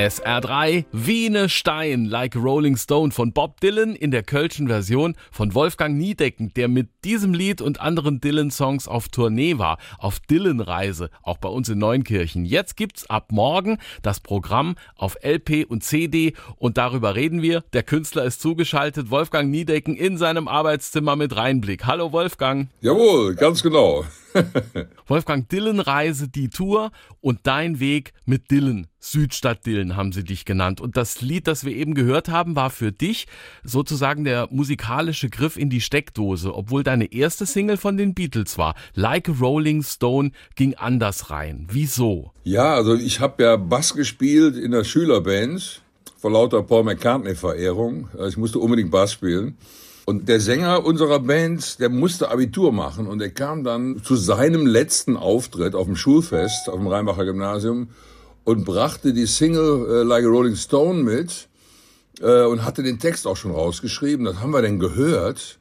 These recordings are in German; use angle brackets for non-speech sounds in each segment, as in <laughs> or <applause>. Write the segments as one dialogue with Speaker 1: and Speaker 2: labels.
Speaker 1: SR3 Wiene Stein like Rolling Stone von Bob Dylan in der kölschen Version von Wolfgang Niedecken, der mit diesem Lied und anderen Dylan-Songs auf Tournee war, auf Dylan-Reise, auch bei uns in Neunkirchen. Jetzt gibt's ab morgen das Programm auf LP und CD und darüber reden wir. Der Künstler ist zugeschaltet, Wolfgang Niedecken in seinem Arbeitszimmer mit Reinblick. Hallo Wolfgang.
Speaker 2: Jawohl, ganz genau. <laughs>
Speaker 1: Wolfgang Dylan Reise, die Tour und dein Weg mit Dylan. Südstadt Dylan haben sie dich genannt. Und das Lied, das wir eben gehört haben, war für dich sozusagen der musikalische Griff in die Steckdose, obwohl deine erste Single von den Beatles war. Like a Rolling Stone ging anders rein. Wieso?
Speaker 2: Ja, also ich habe ja Bass gespielt in der Schülerband vor lauter Paul McCartney-Verehrung. Ich musste unbedingt Bass spielen. Und der Sänger unserer Band, der musste Abitur machen und er kam dann zu seinem letzten Auftritt auf dem Schulfest auf dem Rheinbacher Gymnasium und brachte die Single äh, Like a Rolling Stone mit äh, und hatte den Text auch schon rausgeschrieben. Das haben wir dann gehört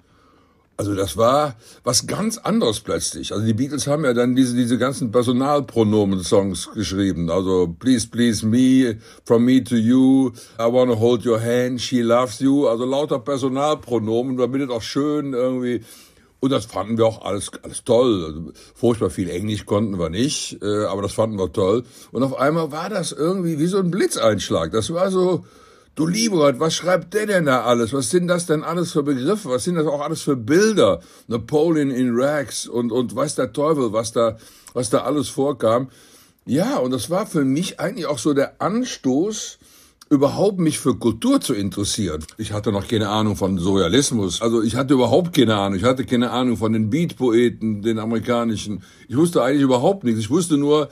Speaker 2: also das war was ganz anderes plötzlich. Also die Beatles haben ja dann diese, diese ganzen Personalpronomen-Songs geschrieben. Also Please, Please Me, From Me to You, I Wanna Hold Your Hand, She Loves You. Also lauter Personalpronomen, damit es auch schön irgendwie... Und das fanden wir auch alles, alles toll. Also furchtbar viel Englisch konnten wir nicht, äh, aber das fanden wir toll. Und auf einmal war das irgendwie wie so ein Blitzeinschlag. Das war so Du lieber Gott, was schreibt der denn da alles? Was sind das denn alles für Begriffe? Was sind das auch alles für Bilder? Napoleon in Rags und, und weiß der Teufel, was da, was da alles vorkam. Ja, und das war für mich eigentlich auch so der Anstoß, überhaupt mich für Kultur zu interessieren. Ich hatte noch keine Ahnung von Surrealismus. Also ich hatte überhaupt keine Ahnung. Ich hatte keine Ahnung von den Beat-Poeten, den amerikanischen. Ich wusste eigentlich überhaupt nichts. Ich wusste nur,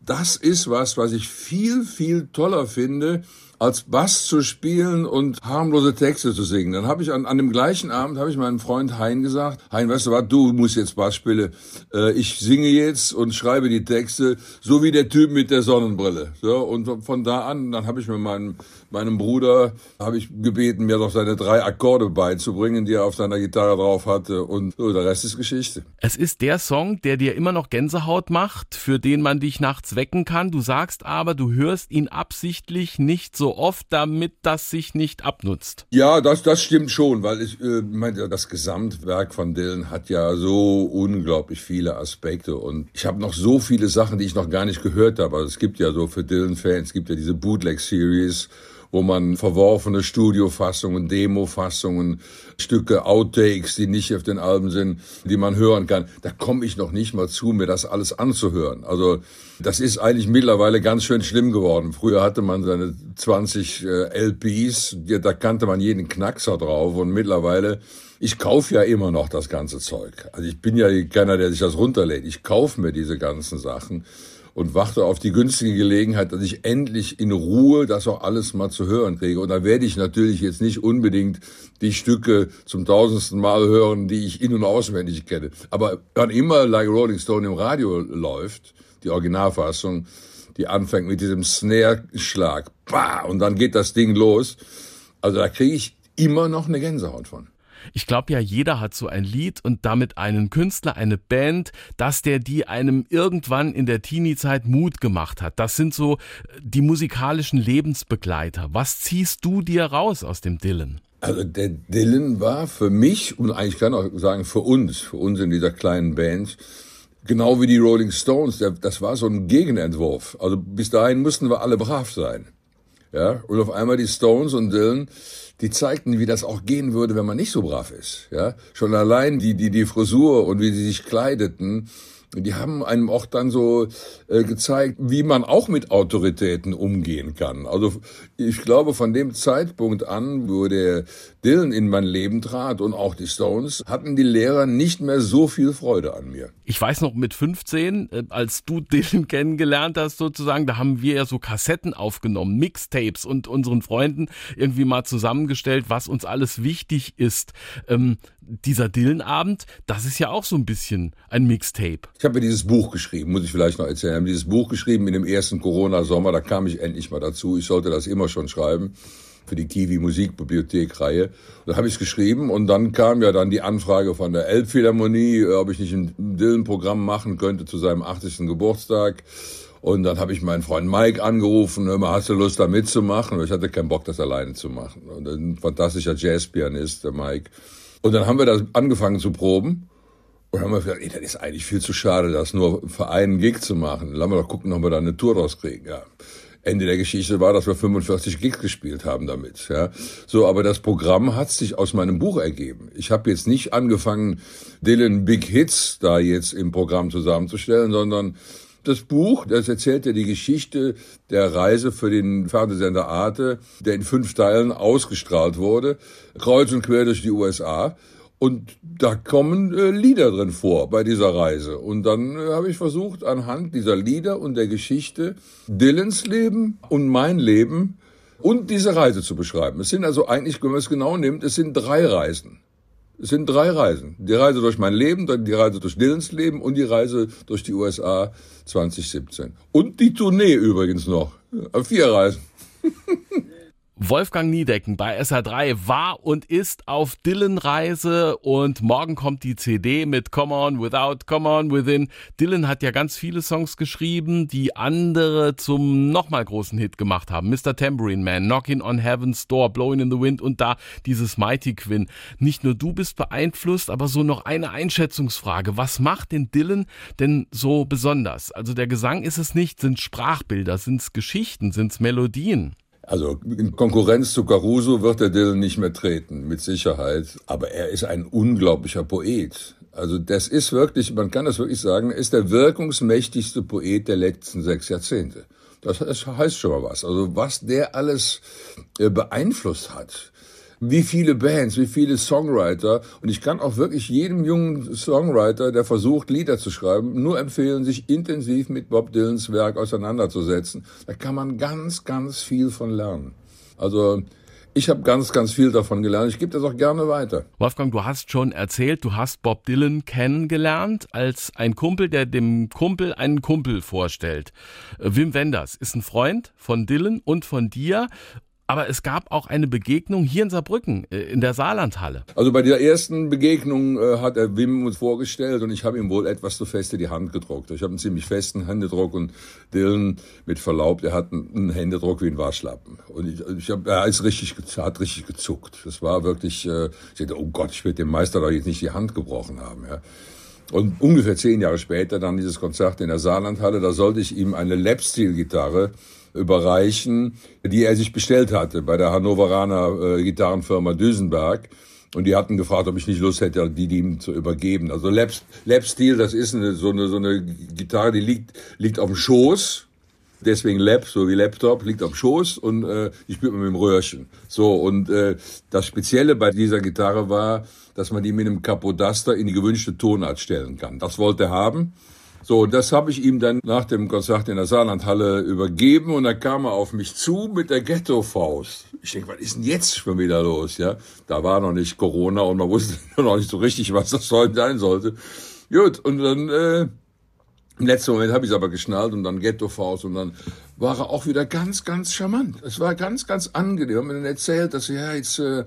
Speaker 2: das ist was, was ich viel, viel toller finde, als Bass zu spielen und harmlose Texte zu singen. Dann habe ich an, an dem gleichen Abend habe ich meinem Freund Hein gesagt, Hein, weißt du was, du musst jetzt Bass spielen. Äh, ich singe jetzt und schreibe die Texte, so wie der Typ mit der Sonnenbrille. So, und von da an, dann habe ich mit meinem, meinem Bruder, habe ich gebeten, mir doch seine drei Akkorde beizubringen, die er auf seiner Gitarre drauf hatte. Und so, der Rest ist Geschichte.
Speaker 1: Es ist der Song, der dir immer noch Gänsehaut macht, für den man dich nachts wecken kann. Du sagst aber, du hörst ihn absichtlich nicht so so oft, damit das sich nicht abnutzt.
Speaker 2: Ja, das, das stimmt schon, weil ich äh, meine, das Gesamtwerk von Dylan hat ja so unglaublich viele Aspekte und ich habe noch so viele Sachen, die ich noch gar nicht gehört habe. Also es gibt ja so für Dylan-Fans, es gibt ja diese Bootleg-Series wo man verworfene Studiofassungen, Demofassungen, Stücke, Outtakes, die nicht auf den Alben sind, die man hören kann. Da komme ich noch nicht mal zu, mir das alles anzuhören. Also das ist eigentlich mittlerweile ganz schön schlimm geworden. Früher hatte man seine 20 äh, LPs, da kannte man jeden Knackser drauf und mittlerweile ich kaufe ja immer noch das ganze Zeug. Also ich bin ja keiner, der sich das runterlädt. Ich kaufe mir diese ganzen Sachen und warte auf die günstige Gelegenheit, dass ich endlich in Ruhe das auch alles mal zu hören kriege. Und da werde ich natürlich jetzt nicht unbedingt die Stücke zum tausendsten Mal hören, die ich in- und auswendig kenne. Aber wann immer Like Rolling Stone im Radio läuft, die Originalfassung, die anfängt mit diesem Snare-Schlag, und dann geht das Ding los. Also da kriege ich immer noch eine Gänsehaut von.
Speaker 1: Ich glaube ja, jeder hat so ein Lied und damit einen Künstler, eine Band, dass der die einem irgendwann in der Teenie-Zeit Mut gemacht hat. Das sind so äh, die musikalischen Lebensbegleiter. Was ziehst du dir raus aus dem Dylan?
Speaker 2: Also der Dylan war für mich und eigentlich kann auch sagen für uns, für uns in dieser kleinen Band, genau wie die Rolling Stones, das war so ein Gegenentwurf. Also bis dahin mussten wir alle brav sein. Ja, und auf einmal die Stones und Dylan, die zeigten, wie das auch gehen würde, wenn man nicht so brav ist. Ja, schon allein die die die Frisur und wie sie sich kleideten, die haben einem auch dann so äh, gezeigt, wie man auch mit Autoritäten umgehen kann. Also ich glaube, von dem Zeitpunkt an, wo der Dylan in mein Leben trat und auch die Stones, hatten die Lehrer nicht mehr so viel Freude an mir.
Speaker 1: Ich weiß noch, mit 15, äh, als du <laughs> Dylan kennengelernt hast sozusagen, da haben wir ja so Kassetten aufgenommen, Mixtapes und unseren Freunden irgendwie mal zusammengestellt, was uns alles wichtig ist. Ähm, dieser Dylan-Abend, das ist ja auch so ein bisschen ein Mixtape.
Speaker 2: Ich habe mir dieses Buch geschrieben, muss ich vielleicht noch erzählen. Ich habe dieses Buch geschrieben in dem ersten Corona-Sommer, da kam ich endlich mal dazu. Ich sollte das immer schon schreiben. für die Kiwi Musikbibliothek-Reihe. Da habe ich es geschrieben und dann kam ja dann die Anfrage von der Elbphilharmonie, äh, ob ich nicht ein Dylan-Programm machen könnte zu seinem 80. Geburtstag. Und dann habe ich meinen Freund Mike angerufen, hör mal, hast du Lust da mitzumachen? Und ich hatte keinen Bock, das alleine zu machen. Und ein fantastischer Jazzpianist, der Mike. Und dann haben wir das angefangen zu proben. Und haben wir gedacht, ey, das ist eigentlich viel zu schade, das nur für einen Gig zu machen. Lass mal doch gucken, ob wir da eine Tour rauskriegen. Ja. Ende der Geschichte war, dass wir 45 Gigs gespielt haben damit. Ja. So, aber das Programm hat sich aus meinem Buch ergeben. Ich habe jetzt nicht angefangen, Dylan Big Hits da jetzt im Programm zusammenzustellen, sondern das Buch, das erzählt ja die Geschichte der Reise für den Fernsehsender Arte, der in fünf Teilen ausgestrahlt wurde, kreuz und quer durch die USA. Und da kommen äh, Lieder drin vor bei dieser Reise. Und dann äh, habe ich versucht, anhand dieser Lieder und der Geschichte Dylans Leben und mein Leben und diese Reise zu beschreiben. Es sind also eigentlich, wenn man es genau nimmt, es sind drei Reisen. Es sind drei Reisen. Die Reise durch mein Leben, die Reise durch Dylans Leben und die Reise durch die USA 2017. Und die Tournee übrigens noch. Vier Reisen. <laughs>
Speaker 1: Wolfgang Niedecken bei SR3 war und ist auf Dylan-Reise und morgen kommt die CD mit Come On Without, Come On Within. Dylan hat ja ganz viele Songs geschrieben, die andere zum nochmal großen Hit gemacht haben. Mr. Tambourine Man, Knocking on Heaven's Door, Blowing in the Wind und da dieses Mighty Quinn. Nicht nur du bist beeinflusst, aber so noch eine Einschätzungsfrage. Was macht den Dylan denn so besonders? Also der Gesang ist es nicht, sind Sprachbilder, sind es Geschichten, sind es Melodien?
Speaker 2: Also in Konkurrenz zu Caruso wird der Dylan nicht mehr treten, mit Sicherheit. Aber er ist ein unglaublicher Poet. Also das ist wirklich, man kann das wirklich sagen, ist der wirkungsmächtigste Poet der letzten sechs Jahrzehnte. Das heißt schon mal was. Also was der alles äh, beeinflusst hat wie viele Bands, wie viele Songwriter. Und ich kann auch wirklich jedem jungen Songwriter, der versucht, Lieder zu schreiben, nur empfehlen, sich intensiv mit Bob Dylans Werk auseinanderzusetzen. Da kann man ganz, ganz viel von lernen. Also ich habe ganz, ganz viel davon gelernt. Ich gebe das auch gerne weiter.
Speaker 1: Wolfgang, du hast schon erzählt, du hast Bob Dylan kennengelernt als ein Kumpel, der dem Kumpel einen Kumpel vorstellt. Wim Wenders ist ein Freund von Dylan und von dir aber es gab auch eine Begegnung hier in Saarbrücken, äh, in der Saarlandhalle.
Speaker 2: Also bei der ersten Begegnung äh, hat er Wim uns vorgestellt und ich habe ihm wohl etwas zu feste die Hand gedruckt. Ich habe einen ziemlich festen Händedruck und Dylan, mit Verlaub, der hat einen Händedruck wie ein Waschlappen. Und ich, ich hab, er ist richtig, hat richtig gezuckt. Das war wirklich, äh, ich dachte, oh Gott, ich werde dem Meister doch jetzt nicht die Hand gebrochen haben. Ja. Und ungefähr zehn Jahre später dann dieses Konzert in der Saarlandhalle, da sollte ich ihm eine Lap-Steel-Gitarre überreichen, die er sich bestellt hatte bei der Hannoveraner äh, Gitarrenfirma Düsenberg. Und die hatten gefragt, ob ich nicht Lust hätte, die, ihm zu übergeben. Also Lap, Lap Steel, das ist eine, so, eine, so eine Gitarre, die liegt, liegt auf dem Schoß. Deswegen Lap, so wie Laptop, liegt auf dem Schoß und äh, ich spiele mit dem Röhrchen. So, und äh, das Spezielle bei dieser Gitarre war, dass man die mit einem Capodaster in die gewünschte Tonart stellen kann. Das wollte er haben. So, das habe ich ihm dann nach dem Konzert in der Saarlandhalle übergeben und dann kam er auf mich zu mit der Ghetto-Faust. Ich denke, was ist denn jetzt schon wieder los? Ja, da war noch nicht Corona und man wusste <laughs> noch nicht so richtig, was das heute sein sollte. Gut, und dann äh, im letzten Moment habe ich es aber geschnallt und dann Ghetto-Faust und dann war er auch wieder ganz, ganz charmant. Es war ganz, ganz angenehm. Hat mir dann erzählt, dass ja jetzt äh,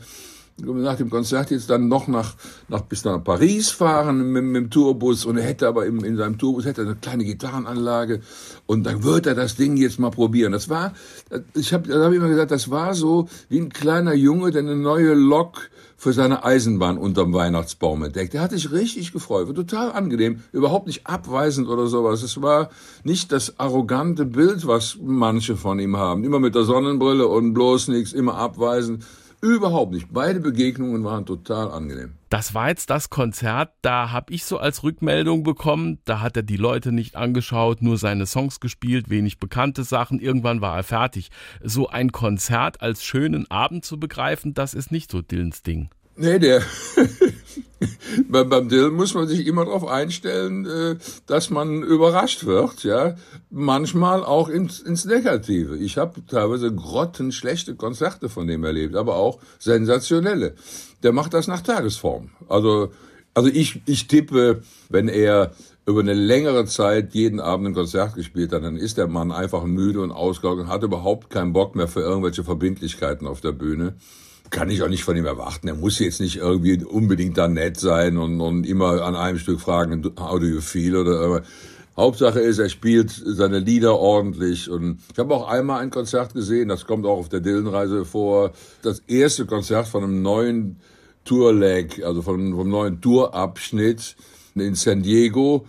Speaker 2: nach dem Konzert jetzt dann noch nach, nach bis nach Paris fahren mit, mit dem Tourbus und er hätte aber im, in seinem Tourbus hätte eine kleine Gitarrenanlage und dann wird er das Ding jetzt mal probieren. Das war, ich habe hab immer gesagt, das war so wie ein kleiner Junge, der eine neue Lok für seine Eisenbahn unterm Weihnachtsbaum entdeckt. Er hat sich richtig gefreut, war total angenehm, überhaupt nicht abweisend oder sowas. Es war nicht das arrogante Bild, was manche von ihm haben, immer mit der Sonnenbrille und bloß nichts, immer abweisend Überhaupt nicht. Beide Begegnungen waren total angenehm.
Speaker 1: Das war jetzt das Konzert, da habe ich so als Rückmeldung bekommen, da hat er die Leute nicht angeschaut, nur seine Songs gespielt, wenig bekannte Sachen, irgendwann war er fertig. So ein Konzert als schönen Abend zu begreifen, das ist nicht so Dillens Ding.
Speaker 2: Nee, der <laughs> beim, Dylan muss man sich immer darauf einstellen, äh, dass man überrascht wird, ja. Manchmal auch ins, ins Negative. Ich habe teilweise grottenschlechte Konzerte von dem erlebt, aber auch sensationelle. Der macht das nach Tagesform. Also, also ich, ich tippe, wenn er über eine längere Zeit jeden Abend ein Konzert gespielt hat, dann ist der Mann einfach müde und ausgelaugt und hat überhaupt keinen Bock mehr für irgendwelche Verbindlichkeiten auf der Bühne. Kann ich auch nicht von ihm erwarten. Er muss jetzt nicht irgendwie unbedingt da nett sein und, und immer an einem Stück fragen, how do you feel oder Hauptsache ist, er spielt seine Lieder ordentlich. Und ich habe auch einmal ein Konzert gesehen, das kommt auch auf der Dillenreise vor. Das erste Konzert von einem neuen Tourleg, also vom, vom neuen Tourabschnitt in San Diego.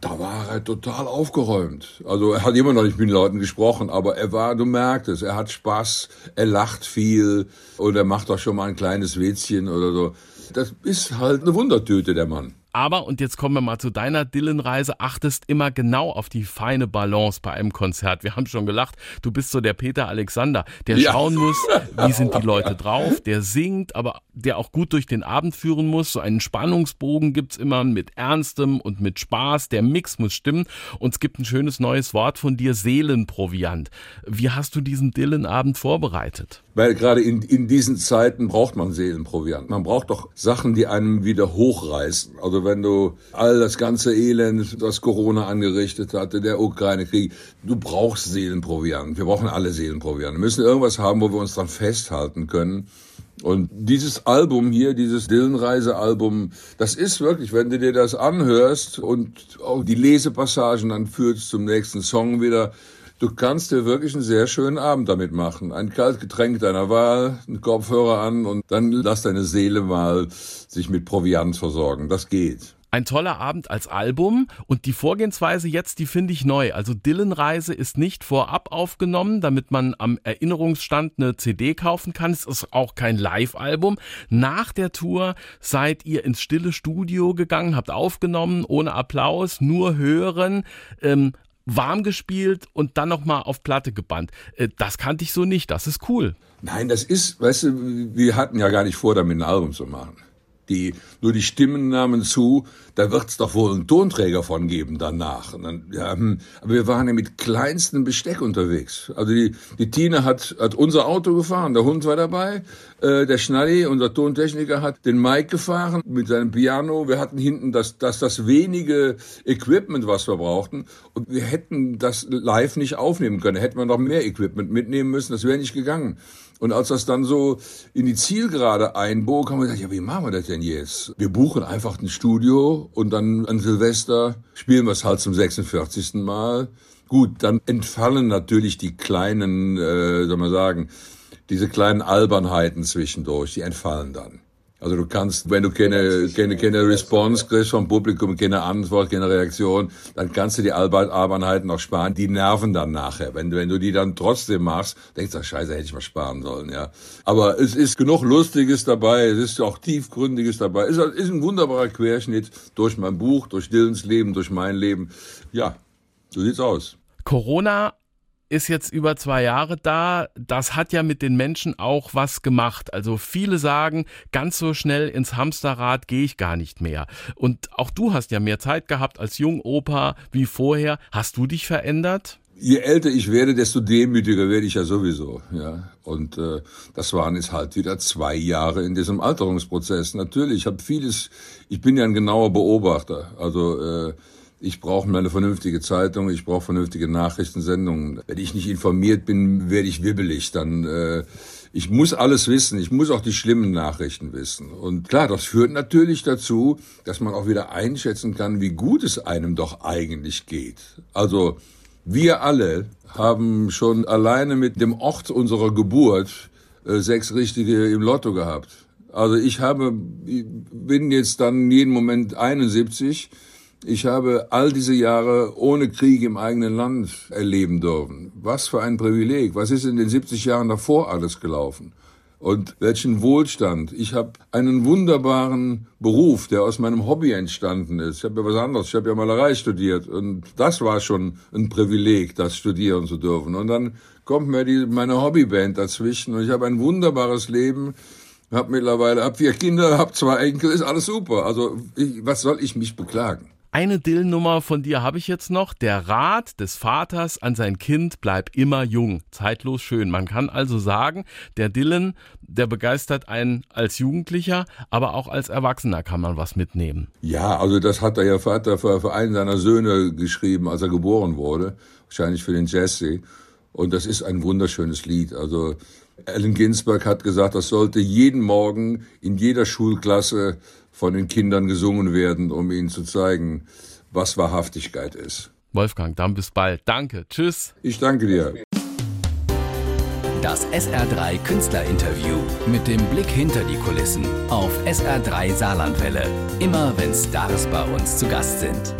Speaker 2: Da war er total aufgeräumt. Also er hat immer noch nicht mit den Leuten gesprochen, aber er war, du merkst es, er hat Spaß, er lacht viel und er macht auch schon mal ein kleines Witzchen oder so. Das ist halt eine Wundertüte, der Mann.
Speaker 1: Aber, und jetzt kommen wir mal zu deiner Dylan-Reise, achtest immer genau auf die feine Balance bei einem Konzert. Wir haben schon gelacht, du bist so der Peter Alexander, der ja. schauen muss, wie sind die Leute drauf, der singt, aber der auch gut durch den Abend führen muss. So einen Spannungsbogen gibt's immer mit Ernstem und mit Spaß. Der Mix muss stimmen. Und es gibt ein schönes neues Wort von dir, Seelenproviant. Wie hast du diesen Dylan-Abend vorbereitet?
Speaker 2: Weil gerade in, in diesen Zeiten braucht man Seelenproviant. Man braucht doch Sachen, die einem wieder hochreißen. Also wenn du all das ganze Elend, das Corona angerichtet hatte, der Ukraine-Krieg, du brauchst Seelenproviant. Wir brauchen alle Seelenproviant. Wir müssen irgendwas haben, wo wir uns dran festhalten können. Und dieses Album hier, dieses Dillenreise-Album, das ist wirklich, wenn du dir das anhörst und auch die Lesepassagen dann führst zum nächsten Song wieder, Du kannst dir wirklich einen sehr schönen Abend damit machen. Ein kaltes Getränk deiner Wahl, einen Kopfhörer an und dann lass deine Seele mal sich mit Proviant versorgen. Das geht.
Speaker 1: Ein toller Abend als Album und die Vorgehensweise jetzt, die finde ich neu. Also Dylan-Reise ist nicht vorab aufgenommen, damit man am Erinnerungsstand eine CD kaufen kann. Es ist auch kein Live-Album. Nach der Tour seid ihr ins stille Studio gegangen, habt aufgenommen, ohne Applaus, nur hören. Ähm, warm gespielt und dann nochmal auf Platte gebannt. Äh, das kannte ich so nicht. Das ist cool.
Speaker 2: Nein, das ist, weißt du, wir hatten ja gar nicht vor, damit ein Album zu machen. Die, nur die Stimmen nahmen zu, da wird's doch wohl einen Tonträger von geben danach. Dann, ja, hm, aber wir waren ja mit kleinstem Besteck unterwegs. Also die, die Tine hat, hat unser Auto gefahren, der Hund war dabei, äh, der Schnalli, unser Tontechniker, hat den Mike gefahren mit seinem Piano. Wir hatten hinten das, das, das wenige Equipment, was wir brauchten. Und wir hätten das live nicht aufnehmen können. Hätten wir noch mehr Equipment mitnehmen müssen, das wäre nicht gegangen. Und als das dann so in die Zielgerade einbog, haben wir gesagt, ja, wie machen wir das denn jetzt? Wir buchen einfach ein Studio und dann an Silvester spielen wir es halt zum 46. Mal. Gut, dann entfallen natürlich die kleinen, äh, soll man sagen, diese kleinen Albernheiten zwischendurch, die entfallen dann. Also du kannst, wenn du keine, keine, keine Response kriegst vom Publikum, keine Antwort, keine Reaktion, dann kannst du die Arbeiten noch sparen. Die nerven dann nachher. Wenn, wenn du die dann trotzdem machst, denkst du, scheiße, hätte ich mal sparen sollen, ja. Aber es ist genug Lustiges dabei, es ist auch tiefgründiges dabei. Es ist ein wunderbarer Querschnitt durch mein Buch, durch Dylans Leben, durch mein Leben. Ja, so sieht's aus.
Speaker 1: Corona ist jetzt über zwei Jahre da. Das hat ja mit den Menschen auch was gemacht. Also viele sagen, ganz so schnell ins Hamsterrad gehe ich gar nicht mehr. Und auch du hast ja mehr Zeit gehabt als Jungopa wie vorher. Hast du dich verändert?
Speaker 2: Je älter ich werde, desto demütiger werde ich ja sowieso. Ja, und äh, das waren jetzt halt wieder zwei Jahre in diesem Alterungsprozess. Natürlich, ich habe vieles. Ich bin ja ein genauer Beobachter. Also äh, ich brauche eine vernünftige Zeitung, ich brauche vernünftige Nachrichtensendungen. Wenn ich nicht informiert bin, werde ich wibbelig. Dann äh, ich muss alles wissen, ich muss auch die schlimmen Nachrichten wissen. Und klar, das führt natürlich dazu, dass man auch wieder einschätzen kann, wie gut es einem doch eigentlich geht. Also wir alle haben schon alleine mit dem Ort unserer Geburt äh, sechs richtige im Lotto gehabt. Also ich habe, ich bin jetzt dann jeden Moment 71 ich habe all diese Jahre ohne Krieg im eigenen Land erleben dürfen. Was für ein Privileg. Was ist in den 70 Jahren davor alles gelaufen? Und welchen Wohlstand. Ich habe einen wunderbaren Beruf, der aus meinem Hobby entstanden ist. Ich habe ja was anderes. Ich habe ja Malerei studiert. Und das war schon ein Privileg, das studieren zu dürfen. Und dann kommt mir die, meine Hobbyband dazwischen. Und ich habe ein wunderbares Leben. Hab mittlerweile, hab vier Kinder, hab zwei Enkel, ist alles super. Also ich, was soll ich mich beklagen?
Speaker 1: Eine Dylan-Nummer von dir habe ich jetzt noch. Der Rat des Vaters an sein Kind bleib immer jung. Zeitlos schön. Man kann also sagen, der Dylan, der begeistert einen als Jugendlicher, aber auch als Erwachsener kann man was mitnehmen.
Speaker 2: Ja, also das hat der Vater für einen seiner Söhne geschrieben, als er geboren wurde. Wahrscheinlich für den Jesse. Und das ist ein wunderschönes Lied. Also Allen Ginsberg hat gesagt, das sollte jeden Morgen in jeder Schulklasse von den Kindern gesungen werden, um ihnen zu zeigen, was Wahrhaftigkeit ist.
Speaker 1: Wolfgang, dann bis bald. Danke. Tschüss.
Speaker 2: Ich danke dir.
Speaker 3: Das SR3 Künstlerinterview mit dem Blick hinter die Kulissen auf SR3 Saarlandwelle. Immer wenn Stars bei uns zu Gast sind.